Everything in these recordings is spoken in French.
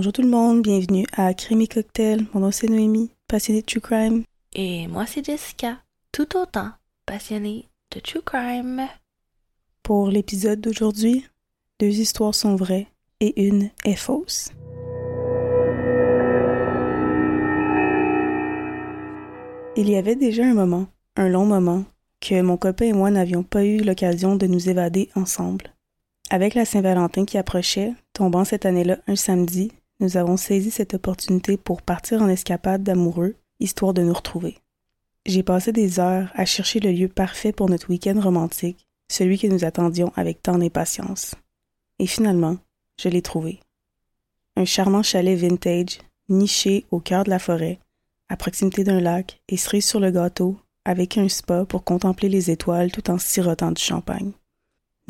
Bonjour tout le monde, bienvenue à Crime Cocktail. Mon nom c'est Noémie, passionnée de True Crime. Et moi c'est Jessica, tout autant passionnée de True Crime. Pour l'épisode d'aujourd'hui, deux histoires sont vraies et une est fausse. Il y avait déjà un moment, un long moment, que mon copain et moi n'avions pas eu l'occasion de nous évader ensemble. Avec la Saint-Valentin qui approchait, tombant cette année-là un samedi, nous avons saisi cette opportunité pour partir en escapade d'amoureux, histoire de nous retrouver. J'ai passé des heures à chercher le lieu parfait pour notre week-end romantique, celui que nous attendions avec tant d'impatience. Et finalement, je l'ai trouvé. Un charmant chalet vintage, niché au cœur de la forêt, à proximité d'un lac et cerise sur le gâteau, avec un spa pour contempler les étoiles tout en sirotant du champagne.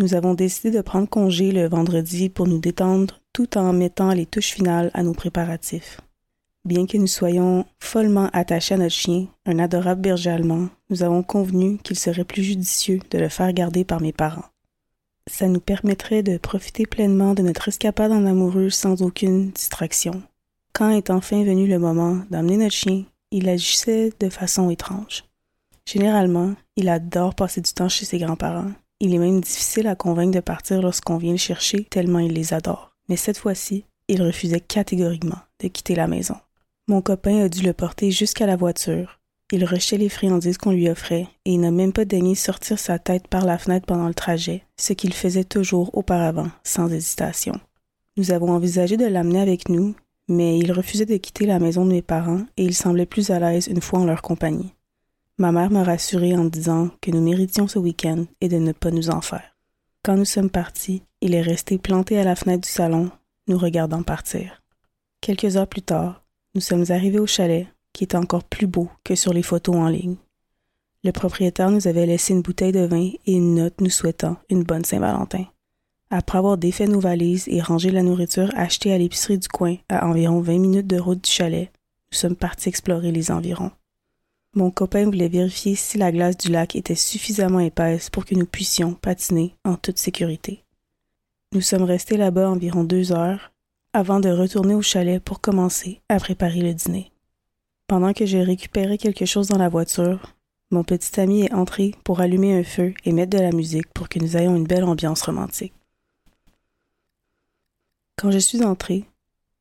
Nous avons décidé de prendre congé le vendredi pour nous détendre tout en mettant les touches finales à nos préparatifs. Bien que nous soyons follement attachés à notre chien, un adorable berger allemand, nous avons convenu qu'il serait plus judicieux de le faire garder par mes parents. Ça nous permettrait de profiter pleinement de notre escapade en amoureux sans aucune distraction. Quand est enfin venu le moment d'amener notre chien, il agissait de façon étrange. Généralement, il adore passer du temps chez ses grands-parents, il est même difficile à convaincre de partir lorsqu'on vient le chercher tellement il les adore. Mais cette fois-ci, il refusait catégoriquement de quitter la maison. Mon copain a dû le porter jusqu'à la voiture. Il rejetait les friandises qu'on lui offrait et il n'a même pas daigné sortir sa tête par la fenêtre pendant le trajet, ce qu'il faisait toujours auparavant, sans hésitation. Nous avons envisagé de l'amener avec nous, mais il refusait de quitter la maison de mes parents et il semblait plus à l'aise une fois en leur compagnie. Ma mère m'a rassuré en disant que nous méritions ce week-end et de ne pas nous en faire. Quand nous sommes partis, il est resté planté à la fenêtre du salon, nous regardant partir. Quelques heures plus tard, nous sommes arrivés au chalet, qui était encore plus beau que sur les photos en ligne. Le propriétaire nous avait laissé une bouteille de vin et une note nous souhaitant une bonne Saint-Valentin. Après avoir défait nos valises et rangé la nourriture achetée à l'épicerie du coin à environ 20 minutes de route du chalet, nous sommes partis explorer les environs. Mon copain voulait vérifier si la glace du lac était suffisamment épaisse pour que nous puissions patiner en toute sécurité. Nous sommes restés là-bas environ deux heures avant de retourner au chalet pour commencer à préparer le dîner. Pendant que j'ai récupéré quelque chose dans la voiture, mon petit ami est entré pour allumer un feu et mettre de la musique pour que nous ayons une belle ambiance romantique. Quand je suis entrée,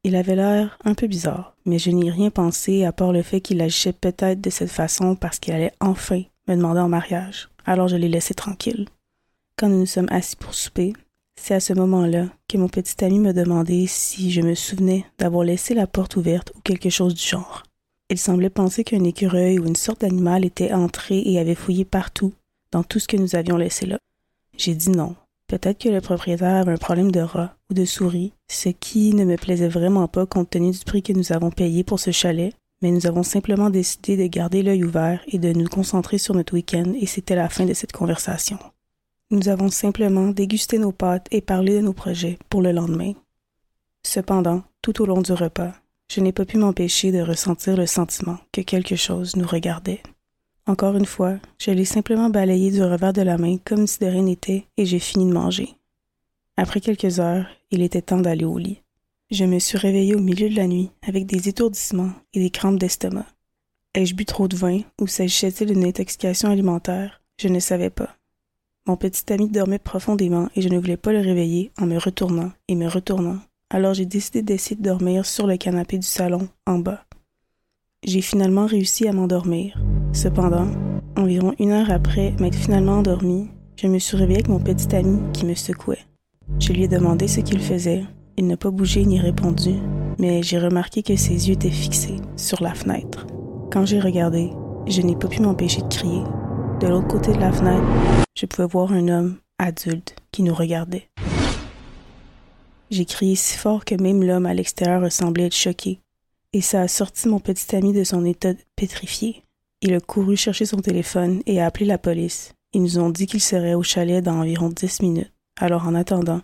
il avait l'air un peu bizarre, mais je n'y ai rien pensé à part le fait qu'il agissait peut-être de cette façon parce qu'il allait enfin me demander en mariage. Alors je l'ai laissé tranquille. Quand nous nous sommes assis pour souper, c'est à ce moment-là que mon petit ami me demandait si je me souvenais d'avoir laissé la porte ouverte ou quelque chose du genre. Il semblait penser qu'un écureuil ou une sorte d'animal était entré et avait fouillé partout, dans tout ce que nous avions laissé là. J'ai dit non, Peut-être que le propriétaire avait un problème de rats ou de souris, ce qui ne me plaisait vraiment pas compte tenu du prix que nous avons payé pour ce chalet, mais nous avons simplement décidé de garder l'œil ouvert et de nous concentrer sur notre week-end et c'était la fin de cette conversation. Nous avons simplement dégusté nos pâtes et parlé de nos projets pour le lendemain. Cependant, tout au long du repas, je n'ai pas pu m'empêcher de ressentir le sentiment que quelque chose nous regardait. Encore une fois, je l'ai simplement balayé du revers de la main comme si de rien n'était et j'ai fini de manger. Après quelques heures, il était temps d'aller au lit. Je me suis réveillée au milieu de la nuit avec des étourdissements et des crampes d'estomac. Ai-je bu trop de vin ou s'agissait-il d'une intoxication alimentaire? Je ne savais pas. Mon petit ami dormait profondément et je ne voulais pas le réveiller en me retournant et me retournant. Alors j'ai décidé d'essayer de dormir sur le canapé du salon, en bas. J'ai finalement réussi à m'endormir. Cependant, environ une heure après m'être finalement endormi, je me suis réveillée avec mon petit ami qui me secouait. Je lui ai demandé ce qu'il faisait. Il n'a pas bougé ni répondu, mais j'ai remarqué que ses yeux étaient fixés sur la fenêtre. Quand j'ai regardé, je n'ai pas pu m'empêcher de crier. De l'autre côté de la fenêtre, je pouvais voir un homme adulte qui nous regardait. J'ai crié si fort que même l'homme à l'extérieur ressemblait être choqué, et ça a sorti mon petit ami de son état pétrifié. Il a couru chercher son téléphone et a appelé la police. Ils nous ont dit qu'il serait au chalet dans environ dix minutes. Alors en attendant,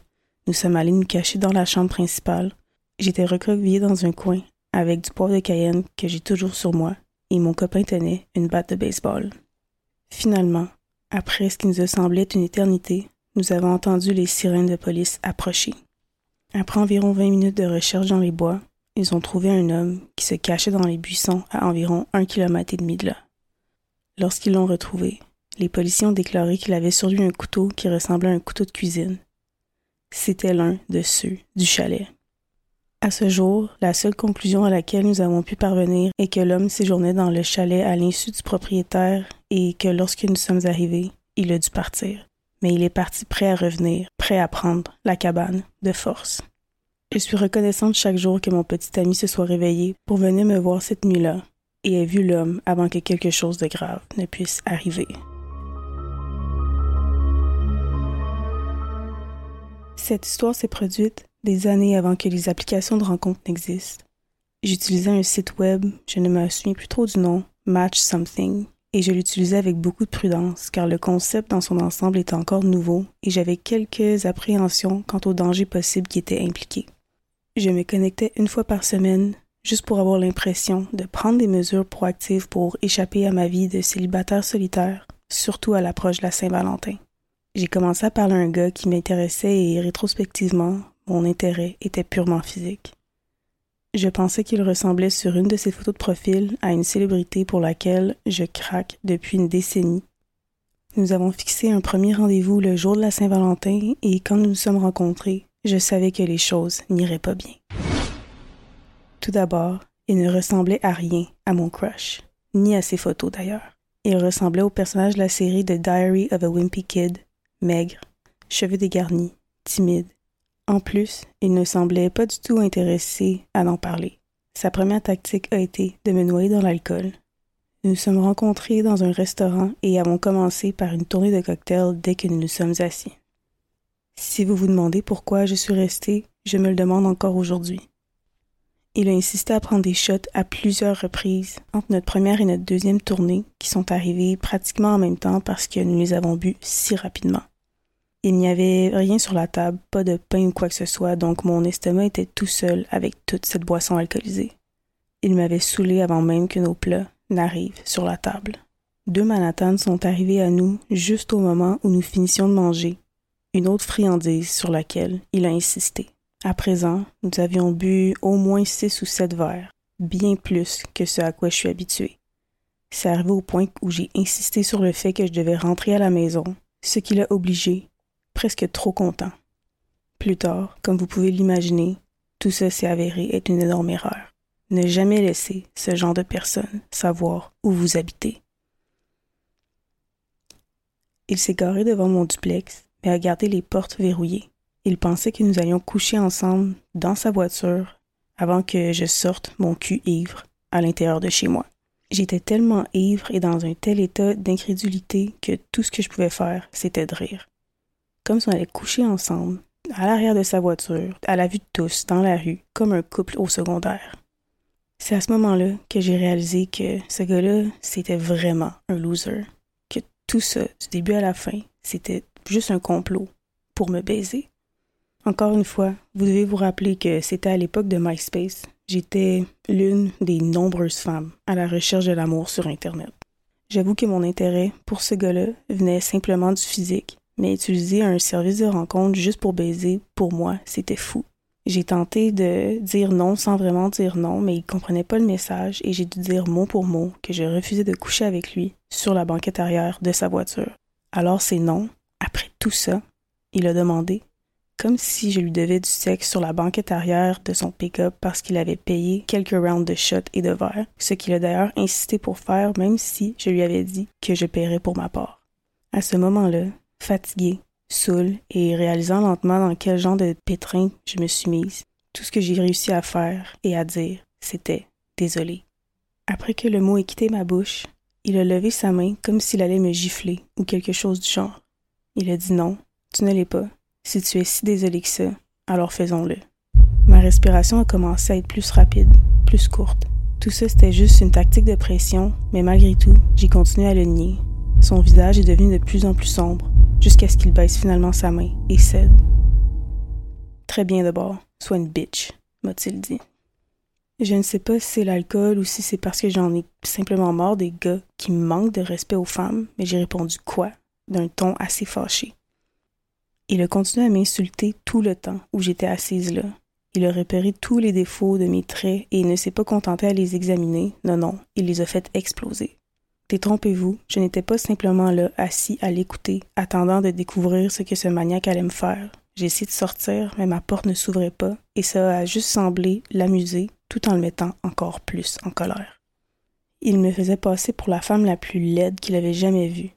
nous sommes allés nous cacher dans la chambre principale. J'étais recroquevillée dans un coin avec du poivre de Cayenne que j'ai toujours sur moi et mon copain tenait une batte de baseball. Finalement, après ce qui nous a semblé être une éternité, nous avons entendu les sirènes de police approcher. Après environ vingt minutes de recherche dans les bois, ils ont trouvé un homme qui se cachait dans les buissons à environ un kilomètre et demi de là. Lorsqu'ils l'ont retrouvé, les policiers ont déclaré qu'il avait sur lui un couteau qui ressemblait à un couteau de cuisine. C'était l'un de ceux du chalet. À ce jour, la seule conclusion à laquelle nous avons pu parvenir est que l'homme séjournait dans le chalet à l'insu du propriétaire et que lorsque nous sommes arrivés, il a dû partir. Mais il est parti prêt à revenir, prêt à prendre la cabane de force. Je suis reconnaissante chaque jour que mon petit ami se soit réveillé pour venir me voir cette nuit-là et ait vu l'homme avant que quelque chose de grave ne puisse arriver. Cette histoire s'est produite des années avant que les applications de rencontre n'existent. J'utilisais un site web, je ne me souviens plus trop du nom, Match Something, et je l'utilisais avec beaucoup de prudence car le concept dans son ensemble était encore nouveau et j'avais quelques appréhensions quant aux dangers possibles qui étaient impliqués. Je me connectais une fois par semaine juste pour avoir l'impression de prendre des mesures proactives pour échapper à ma vie de célibataire solitaire, surtout à l'approche de la Saint-Valentin. J'ai commencé à parler à un gars qui m'intéressait et rétrospectivement, mon intérêt était purement physique. Je pensais qu'il ressemblait sur une de ses photos de profil à une célébrité pour laquelle je craque depuis une décennie. Nous avons fixé un premier rendez-vous le jour de la Saint-Valentin et quand nous nous sommes rencontrés, je savais que les choses n'iraient pas bien. Tout d'abord, il ne ressemblait à rien à mon crush, ni à ses photos d'ailleurs. Il ressemblait au personnage de la série The Diary of a Wimpy Kid, maigre, cheveux dégarnis, timide. En plus, il ne semblait pas du tout intéressé à en parler. Sa première tactique a été de me noyer dans l'alcool. Nous nous sommes rencontrés dans un restaurant et avons commencé par une tournée de cocktails dès que nous nous sommes assis. Si vous vous demandez pourquoi je suis restée, je me le demande encore aujourd'hui. Il a insisté à prendre des shots à plusieurs reprises entre notre première et notre deuxième tournée, qui sont arrivées pratiquement en même temps parce que nous les avons bu si rapidement. Il n'y avait rien sur la table, pas de pain ou quoi que ce soit, donc mon estomac était tout seul avec toute cette boisson alcoolisée. Il m'avait saoulé avant même que nos plats n'arrivent sur la table. Deux Manhattans sont arrivés à nous juste au moment où nous finissions de manger, une autre friandise sur laquelle il a insisté. À présent, nous avions bu au moins six ou sept verres, bien plus que ce à quoi je suis habitué. C'est arrivé au point où j'ai insisté sur le fait que je devais rentrer à la maison, ce qui l'a obligé, presque trop content. Plus tard, comme vous pouvez l'imaginer, tout ça s'est avéré être une énorme erreur. Ne jamais laisser ce genre de personne savoir où vous habitez. Il s'est garé devant mon duplex, mais a gardé les portes verrouillées. Il pensait que nous allions coucher ensemble dans sa voiture avant que je sorte mon cul ivre à l'intérieur de chez moi. J'étais tellement ivre et dans un tel état d'incrédulité que tout ce que je pouvais faire, c'était de rire. Comme si on allait coucher ensemble, à l'arrière de sa voiture, à la vue de tous, dans la rue, comme un couple au secondaire. C'est à ce moment-là que j'ai réalisé que ce gars-là, c'était vraiment un loser. Que tout ça, du début à la fin, c'était juste un complot pour me baiser. Encore une fois, vous devez vous rappeler que c'était à l'époque de MySpace? J'étais l'une des nombreuses femmes à la recherche de l'amour sur Internet. J'avoue que mon intérêt pour ce gars-là venait simplement du physique, mais utiliser un service de rencontre juste pour baiser, pour moi, c'était fou. J'ai tenté de dire non sans vraiment dire non, mais il comprenait pas le message et j'ai dû dire mot pour mot que je refusais de coucher avec lui sur la banquette arrière de sa voiture. Alors c'est non. Après tout ça, il a demandé comme si je lui devais du sexe sur la banquette arrière de son pick-up parce qu'il avait payé quelques rounds de shots et de verres, ce qu'il a d'ailleurs insisté pour faire même si je lui avais dit que je paierais pour ma part. À ce moment-là, fatigué, saoul et réalisant lentement dans quel genre de pétrin je me suis mise, tout ce que j'ai réussi à faire et à dire, c'était désolé. Après que le mot ait quitté ma bouche, il a levé sa main comme s'il allait me gifler ou quelque chose du genre. Il a dit non, tu ne l'es pas, si tu es si désolé que ça, alors faisons-le. Ma respiration a commencé à être plus rapide, plus courte. Tout ça, c'était juste une tactique de pression, mais malgré tout, j'ai continué à le nier. Son visage est devenu de plus en plus sombre, jusqu'à ce qu'il baisse finalement sa main et cède. Très bien d'abord, sois une bitch, m'a-t-il dit. Je ne sais pas si c'est l'alcool ou si c'est parce que j'en ai simplement marre des gars qui manquent de respect aux femmes, mais j'ai répondu quoi? D'un ton assez fâché. Il a continué à m'insulter tout le temps où j'étais assise là. Il a repéré tous les défauts de mes traits et ne s'est pas contenté à les examiner. Non, non, il les a fait exploser. Détrompez-vous, je n'étais pas simplement là, assis à l'écouter, attendant de découvrir ce que ce maniaque allait me faire. J'ai essayé de sortir, mais ma porte ne s'ouvrait pas, et ça a juste semblé l'amuser, tout en le mettant encore plus en colère. Il me faisait passer pour la femme la plus laide qu'il avait jamais vue.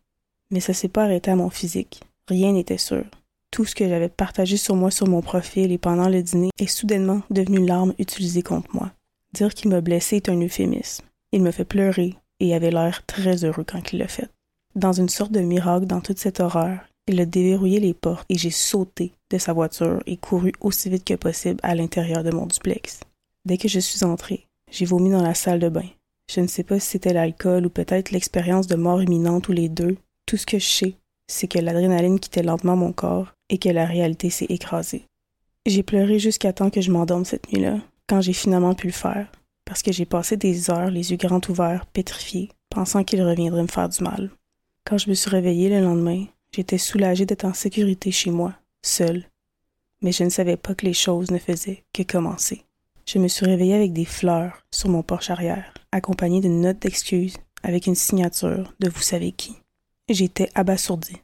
Mais ça s'est pas arrêté à mon physique. Rien n'était sûr. Tout ce que j'avais partagé sur moi sur mon profil et pendant le dîner est soudainement devenu l'arme utilisée contre moi. Dire qu'il m'a blessé est un euphémisme. Il me fait pleurer et avait l'air très heureux quand il l'a fait. Dans une sorte de miracle dans toute cette horreur, il a déverrouillé les portes et j'ai sauté de sa voiture et couru aussi vite que possible à l'intérieur de mon duplex. Dès que je suis entrée, j'ai vomi dans la salle de bain. Je ne sais pas si c'était l'alcool ou peut-être l'expérience de mort imminente ou les deux. Tout ce que je sais, c'est que l'adrénaline quittait lentement mon corps et que la réalité s'est écrasée. J'ai pleuré jusqu'à temps que je m'endorme cette nuit-là, quand j'ai finalement pu le faire, parce que j'ai passé des heures les yeux grands ouverts, pétrifiés, pensant qu'il reviendrait me faire du mal. Quand je me suis réveillée le lendemain, j'étais soulagée d'être en sécurité chez moi, seule. Mais je ne savais pas que les choses ne faisaient que commencer. Je me suis réveillée avec des fleurs sur mon porche arrière, accompagnée d'une note d'excuse avec une signature de vous savez qui. J'étais abasourdie.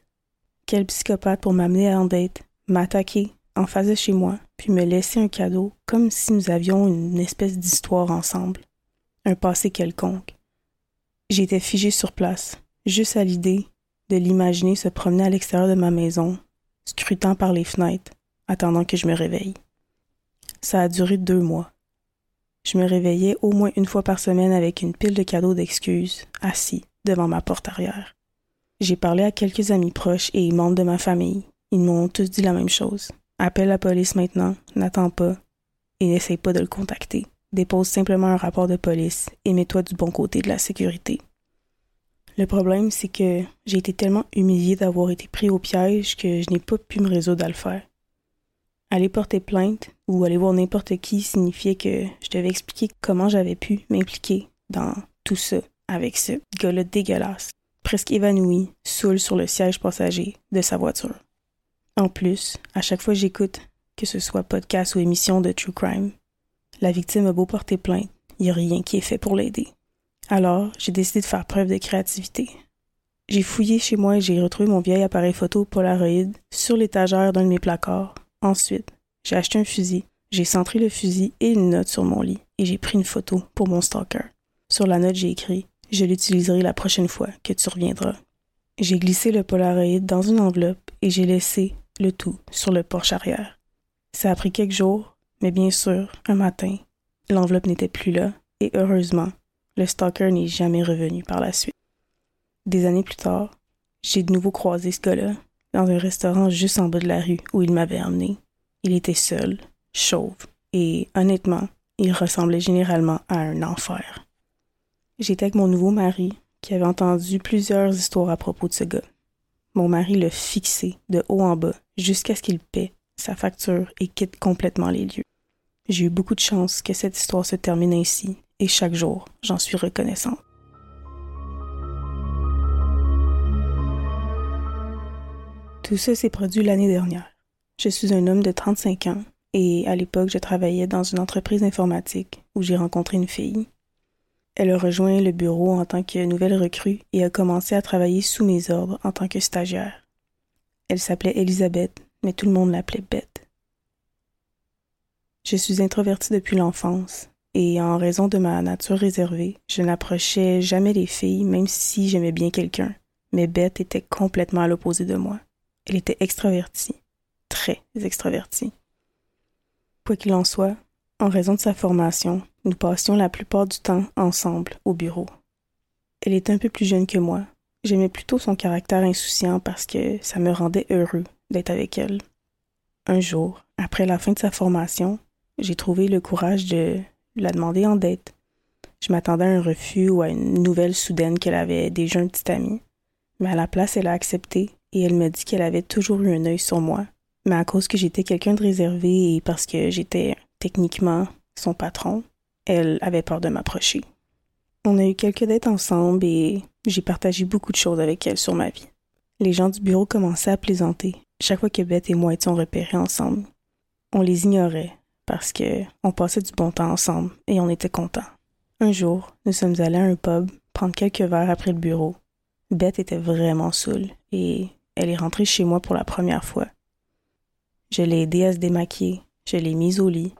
Quel psychopathe pour m'amener en date, m'attaquer en face chez moi, puis me laisser un cadeau comme si nous avions une espèce d'histoire ensemble, un passé quelconque. J'étais figée sur place, juste à l'idée de l'imaginer se promener à l'extérieur de ma maison, scrutant par les fenêtres, attendant que je me réveille. Ça a duré deux mois. Je me réveillais au moins une fois par semaine avec une pile de cadeaux d'excuses, assis devant ma porte arrière. J'ai parlé à quelques amis proches et membres de ma famille. Ils m'ont tous dit la même chose. Appelle la police maintenant, n'attends pas et n'essaye pas de le contacter. Dépose simplement un rapport de police et mets-toi du bon côté de la sécurité. Le problème, c'est que j'ai été tellement humiliée d'avoir été pris au piège que je n'ai pas pu me résoudre à le faire. Aller porter plainte ou aller voir n'importe qui signifiait que je devais expliquer comment j'avais pu m'impliquer dans tout ça avec ce gars-là dégueulasse, presque évanoui, saoul sur le siège passager de sa voiture. En plus, à chaque fois j'écoute, que ce soit podcast ou émission de True Crime, la victime a beau porter plainte, il n'y a rien qui est fait pour l'aider. Alors, j'ai décidé de faire preuve de créativité. J'ai fouillé chez moi et j'ai retrouvé mon vieil appareil photo Polaroid sur l'étagère d'un de mes placards. Ensuite, j'ai acheté un fusil, j'ai centré le fusil et une note sur mon lit et j'ai pris une photo pour mon stalker. Sur la note, j'ai écrit Je l'utiliserai la prochaine fois que tu reviendras. J'ai glissé le Polaroid dans une enveloppe et j'ai laissé le tout sur le porche arrière. Ça a pris quelques jours, mais bien sûr, un matin, l'enveloppe n'était plus là, et heureusement, le stalker n'est jamais revenu par la suite. Des années plus tard, j'ai de nouveau croisé ce gars-là dans un restaurant juste en bas de la rue où il m'avait emmené. Il était seul, chauve, et honnêtement, il ressemblait généralement à un enfer. J'étais avec mon nouveau mari, qui avait entendu plusieurs histoires à propos de ce gars. Mon mari l'a fixé de haut en bas jusqu'à ce qu'il paie sa facture et quitte complètement les lieux. J'ai eu beaucoup de chance que cette histoire se termine ainsi, et chaque jour, j'en suis reconnaissant. Tout ça s'est produit l'année dernière. Je suis un homme de 35 ans et à l'époque, je travaillais dans une entreprise informatique où j'ai rencontré une fille. Elle a rejoint le bureau en tant que nouvelle recrue et a commencé à travailler sous mes ordres en tant que stagiaire. Elle s'appelait Elisabeth, mais tout le monde l'appelait Bette. Je suis introvertie depuis l'enfance et en raison de ma nature réservée, je n'approchais jamais les filles même si j'aimais bien quelqu'un. Mais Bette était complètement à l'opposé de moi. Elle était extravertie, très extravertie. Quoi qu'il en soit, en raison de sa formation, nous passions la plupart du temps ensemble au bureau. Elle était un peu plus jeune que moi. J'aimais plutôt son caractère insouciant parce que ça me rendait heureux d'être avec elle. Un jour, après la fin de sa formation, j'ai trouvé le courage de la demander en dette. Je m'attendais à un refus ou à une nouvelle soudaine qu'elle avait déjà un petit ami. Mais à la place, elle a accepté et elle m'a dit qu'elle avait toujours eu un œil sur moi. Mais à cause que j'étais quelqu'un de réservé et parce que j'étais techniquement son patron, elle avait peur de m'approcher. On a eu quelques dettes ensemble et j'ai partagé beaucoup de choses avec elle sur ma vie. Les gens du bureau commençaient à plaisanter chaque fois que Beth et moi étions repérés ensemble. On les ignorait parce que on passait du bon temps ensemble et on était contents. Un jour, nous sommes allés à un pub prendre quelques verres après le bureau. Bette était vraiment saoule et elle est rentrée chez moi pour la première fois. Je l'ai aidée à se démaquiller, je l'ai mise au lit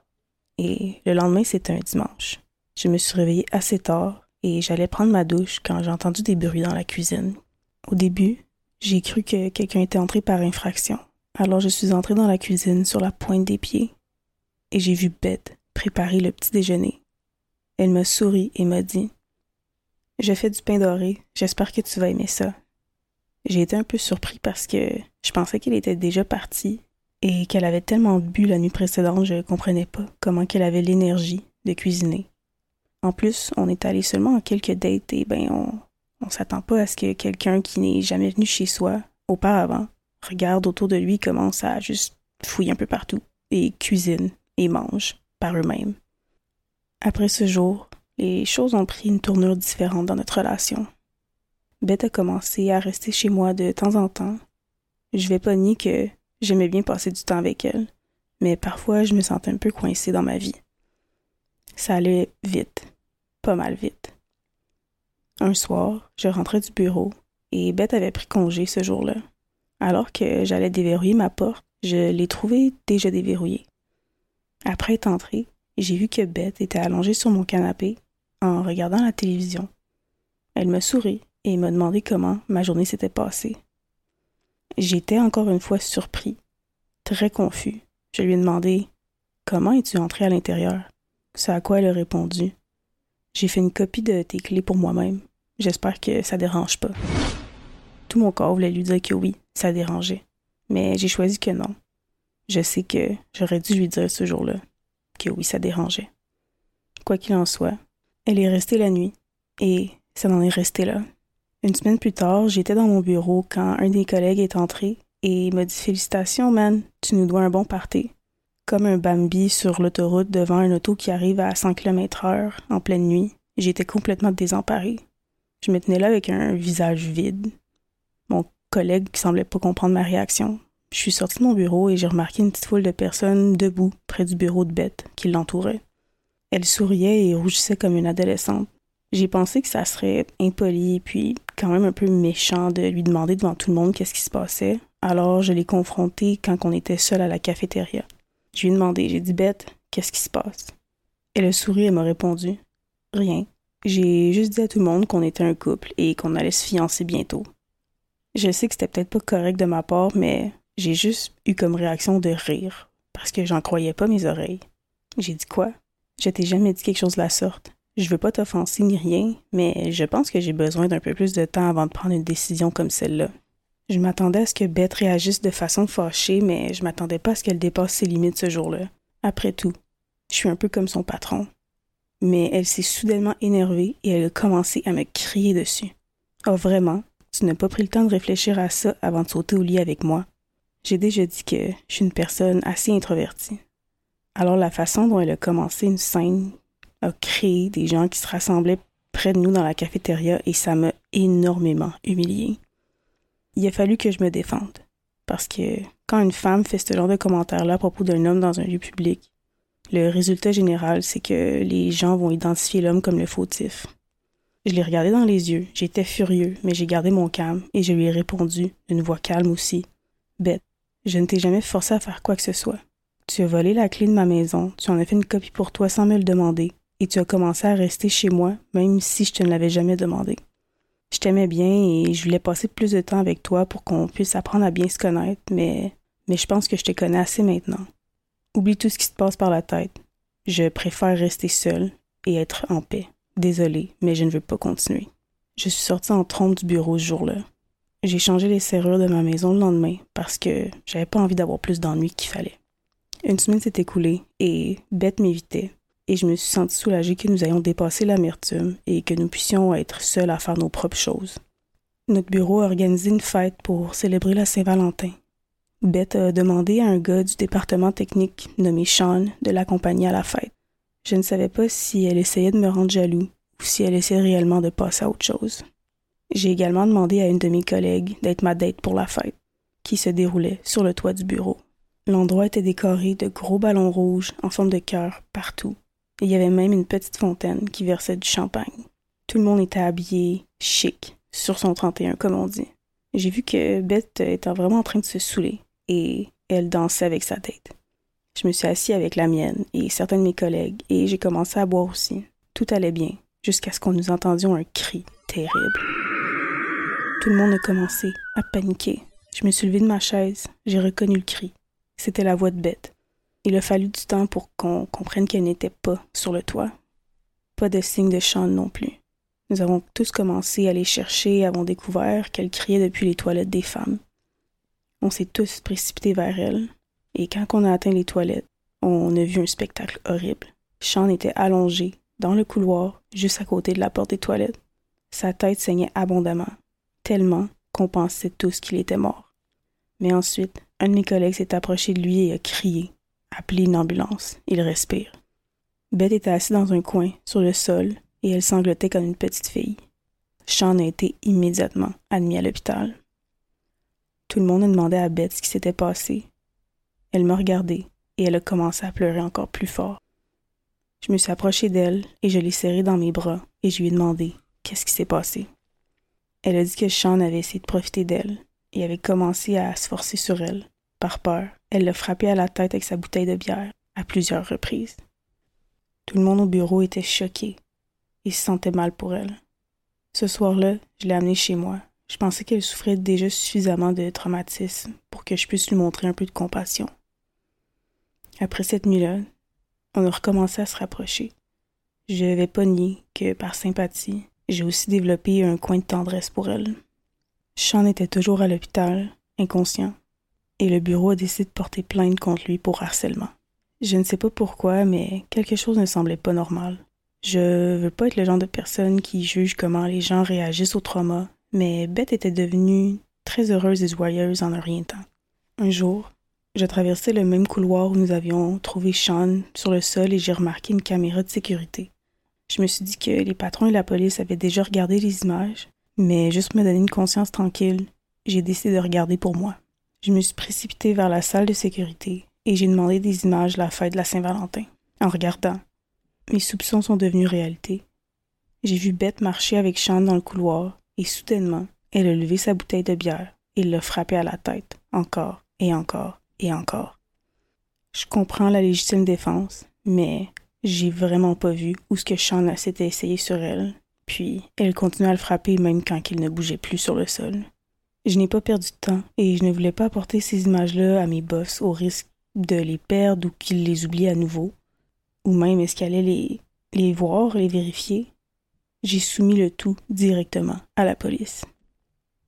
et le lendemain c'était un dimanche. Je me suis réveillée assez tard et j'allais prendre ma douche quand j'ai entendu des bruits dans la cuisine. Au début, j'ai cru que quelqu'un était entré par infraction. Alors je suis entrée dans la cuisine sur la pointe des pieds et j'ai vu Bette préparer le petit déjeuner. Elle m'a souri et m'a dit Je fais du pain doré, j'espère que tu vas aimer ça. J'ai été un peu surpris parce que je pensais qu'elle était déjà partie et qu'elle avait tellement bu la nuit précédente, je ne comprenais pas comment qu'elle avait l'énergie de cuisiner. En plus, on est allé seulement en quelques dates et ben on, on s'attend pas à ce que quelqu'un qui n'est jamais venu chez soi auparavant regarde autour de lui, commence à juste fouiller un peu partout et cuisine et mange par eux-mêmes. Après ce jour, les choses ont pris une tournure différente dans notre relation. Bette a commencé à rester chez moi de temps en temps. Je vais pas nier que j'aimais bien passer du temps avec elle, mais parfois je me sentais un peu coincée dans ma vie. Ça allait vite, pas mal vite. Un soir, je rentrais du bureau et Bette avait pris congé ce jour-là. Alors que j'allais déverrouiller ma porte, je l'ai trouvée déjà déverrouillée. Après être entrée, j'ai vu que Bette était allongée sur mon canapé en regardant la télévision. Elle me sourit et m'a demandé comment ma journée s'était passée. J'étais encore une fois surpris, très confus. Je lui ai demandé Comment es-tu entré à l'intérieur? Ce à quoi elle a répondu j'ai fait une copie de tes clés pour moi-même. J'espère que ça dérange pas. Tout mon corps voulait lui dire que oui, ça dérangeait. Mais j'ai choisi que non. Je sais que j'aurais dû lui dire ce jour-là que oui, ça dérangeait. Quoi qu'il en soit, elle est restée la nuit et ça n'en est resté là. Une semaine plus tard, j'étais dans mon bureau quand un des collègues est entré et m'a dit Félicitations, man, tu nous dois un bon party comme un Bambi sur l'autoroute devant un auto qui arrive à 100 km heure en pleine nuit. J'étais complètement désemparée. Je me tenais là avec un visage vide. Mon collègue qui semblait pas comprendre ma réaction. Je suis sortie de mon bureau et j'ai remarqué une petite foule de personnes debout près du bureau de Bette qui l'entouraient. Elle souriait et rougissait comme une adolescente. J'ai pensé que ça serait impoli puis quand même un peu méchant de lui demander devant tout le monde qu'est-ce qui se passait. Alors je l'ai confrontée quand on était seul à la cafétéria. Je lui ai demandé, j'ai dit Bête, qu'est-ce qui se passe? Elle a souri et m'a répondu Rien. J'ai juste dit à tout le monde qu'on était un couple et qu'on allait se fiancer bientôt. Je sais que c'était peut-être pas correct de ma part, mais j'ai juste eu comme réaction de rire, parce que j'en croyais pas mes oreilles. J'ai dit quoi? Je t'ai jamais dit quelque chose de la sorte. Je veux pas t'offenser ni rien, mais je pense que j'ai besoin d'un peu plus de temps avant de prendre une décision comme celle-là. Je m'attendais à ce que Bette réagisse de façon fâchée, mais je m'attendais pas à ce qu'elle dépasse ses limites ce jour-là. Après tout, je suis un peu comme son patron. Mais elle s'est soudainement énervée et elle a commencé à me crier dessus. Oh vraiment, tu n'as pas pris le temps de réfléchir à ça avant de sauter au lit avec moi. J'ai déjà dit que je suis une personne assez introvertie. Alors la façon dont elle a commencé une scène a créé des gens qui se rassemblaient près de nous dans la cafétéria et ça m'a énormément humiliée il a fallu que je me défende. Parce que quand une femme fait ce genre de commentaires-là à propos d'un homme dans un lieu public, le résultat général, c'est que les gens vont identifier l'homme comme le fautif. Je l'ai regardé dans les yeux, j'étais furieux, mais j'ai gardé mon calme et je lui ai répondu, d'une voix calme aussi. Bête, je ne t'ai jamais forcé à faire quoi que ce soit. Tu as volé la clé de ma maison, tu en as fait une copie pour toi sans me le demander, et tu as commencé à rester chez moi, même si je te ne l'avais jamais demandé. Je t'aimais bien et je voulais passer plus de temps avec toi pour qu'on puisse apprendre à bien se connaître, mais, mais je pense que je te connais assez maintenant. Oublie tout ce qui se passe par la tête. Je préfère rester seule et être en paix. Désolée, mais je ne veux pas continuer. Je suis sortie en trompe du bureau ce jour-là. J'ai changé les serrures de ma maison le lendemain parce que j'avais pas envie d'avoir plus d'ennuis qu'il fallait. Une semaine s'est écoulée et Bette m'évitait et je me suis sentie soulagée que nous ayons dépassé l'amertume et que nous puissions être seuls à faire nos propres choses. Notre bureau a organisé une fête pour célébrer la Saint-Valentin. Beth a demandé à un gars du département technique nommé Sean de l'accompagner à la fête. Je ne savais pas si elle essayait de me rendre jaloux ou si elle essayait réellement de passer à autre chose. J'ai également demandé à une de mes collègues d'être ma date pour la fête, qui se déroulait sur le toit du bureau. L'endroit était décoré de gros ballons rouges en forme de cœur partout. Il y avait même une petite fontaine qui versait du champagne. Tout le monde était habillé chic, sur son 31 comme on dit. J'ai vu que Beth était vraiment en train de se saouler et elle dansait avec sa tête. Je me suis assis avec la mienne et certains de mes collègues et j'ai commencé à boire aussi. Tout allait bien jusqu'à ce qu'on nous entendions un cri terrible. Tout le monde a commencé à paniquer. Je me suis levée de ma chaise, j'ai reconnu le cri. C'était la voix de Bette. Il a fallu du temps pour qu'on comprenne qu'elle n'était pas sur le toit. Pas de signe de chant non plus. Nous avons tous commencé à les chercher et avons découvert qu'elle criait depuis les toilettes des femmes. On s'est tous précipités vers elle, et quand on a atteint les toilettes, on a vu un spectacle horrible. Sean était allongé dans le couloir, juste à côté de la porte des toilettes. Sa tête saignait abondamment, tellement qu'on pensait tous qu'il était mort. Mais ensuite, un de mes collègues s'est approché de lui et a crié, appelé une ambulance. Il respire. Beth était assise dans un coin, sur le sol, et elle sanglotait comme une petite fille. Sean a été immédiatement admis à l'hôpital. Tout le monde a demandé à Beth ce qui s'était passé. Elle m'a regardé et elle a commencé à pleurer encore plus fort. Je me suis approchée d'elle et je l'ai serrée dans mes bras et je lui ai demandé qu'est-ce qui s'est passé. Elle a dit que Sean avait essayé de profiter d'elle et avait commencé à se forcer sur elle. Par peur, elle l'a frappé à la tête avec sa bouteille de bière à plusieurs reprises. Tout le monde au bureau était choqué et se sentait mal pour elle. Ce soir-là, je l'ai amenée chez moi. Je pensais qu'elle souffrait déjà suffisamment de traumatisme pour que je puisse lui montrer un peu de compassion. Après cette nuit-là, on a recommencé à se rapprocher. Je n'avais pas nier que, par sympathie, j'ai aussi développé un coin de tendresse pour elle. Sean était toujours à l'hôpital, inconscient, et le bureau a décidé de porter plainte contre lui pour harcèlement. Je ne sais pas pourquoi, mais quelque chose ne semblait pas normal. Je veux pas être le genre de personne qui juge comment les gens réagissent au trauma, mais Beth était devenue très heureuse et joyeuse en un rien de temps. Un jour, je traversais le même couloir où nous avions trouvé Sean sur le sol et j'ai remarqué une caméra de sécurité. Je me suis dit que les patrons et la police avaient déjà regardé les images mais juste pour me donner une conscience tranquille, j'ai décidé de regarder pour moi. Je me suis précipitée vers la salle de sécurité et j'ai demandé des images de la fête de la Saint-Valentin. En regardant, mes soupçons sont devenus réalité. J'ai vu Bette marcher avec Sean dans le couloir et soudainement, elle a levé sa bouteille de bière et l'a frappé à la tête, encore et encore et encore. Je comprends la légitime défense, mais j'ai vraiment pas vu où ce que Sean s'était essayé sur elle puis elle continua à le frapper même quand il ne bougeait plus sur le sol. Je n'ai pas perdu de temps et je ne voulais pas apporter ces images-là à mes boss au risque de les perdre ou qu'ils les oublient à nouveau, ou même est-ce les, les voir, les vérifier. J'ai soumis le tout directement à la police.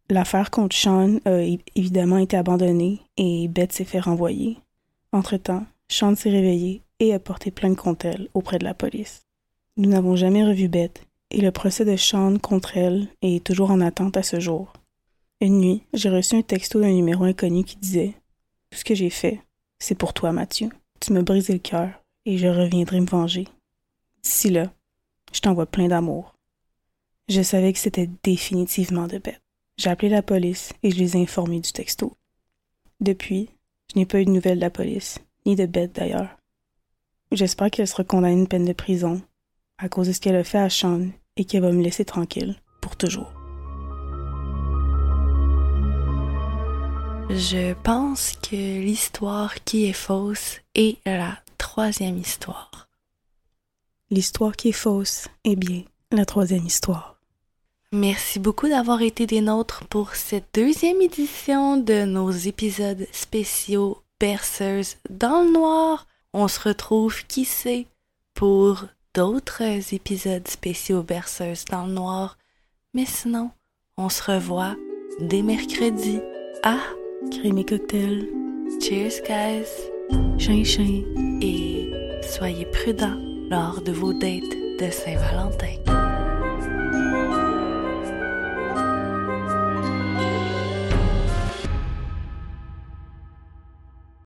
L'affaire contre Sean a évidemment été abandonnée et Beth s'est fait renvoyer. Entre-temps, Sean s'est réveillé et a porté plainte contre elle auprès de la police. Nous n'avons jamais revu Beth et le procès de Sean contre elle est toujours en attente à ce jour. Une nuit, j'ai reçu un texto d'un numéro inconnu qui disait Tout ce que j'ai fait, c'est pour toi, Mathieu. Tu me brisé le cœur et je reviendrai me venger. D'ici là, je t'envoie plein d'amour. Je savais que c'était définitivement de bête. J'ai appelé la police et je les ai informés du texto. Depuis, je n'ai pas eu de nouvelles de la police, ni de bête d'ailleurs. J'espère qu'elle sera condamnée à une peine de prison à cause de ce qu'elle a fait à Sean et qu'elle va me laisser tranquille pour toujours. Je pense que l'histoire qui est fausse est la troisième histoire. L'histoire qui est fausse est bien la troisième histoire. Merci beaucoup d'avoir été des nôtres pour cette deuxième édition de nos épisodes spéciaux Berceuse dans le noir. On se retrouve, qui sait, pour d'autres épisodes spéciaux berceuses dans le noir. Mais sinon, on se revoit dès mercredi à Crémé cocktail. Cheers, guys. Chin chin. Et soyez prudents lors de vos dates de Saint-Valentin.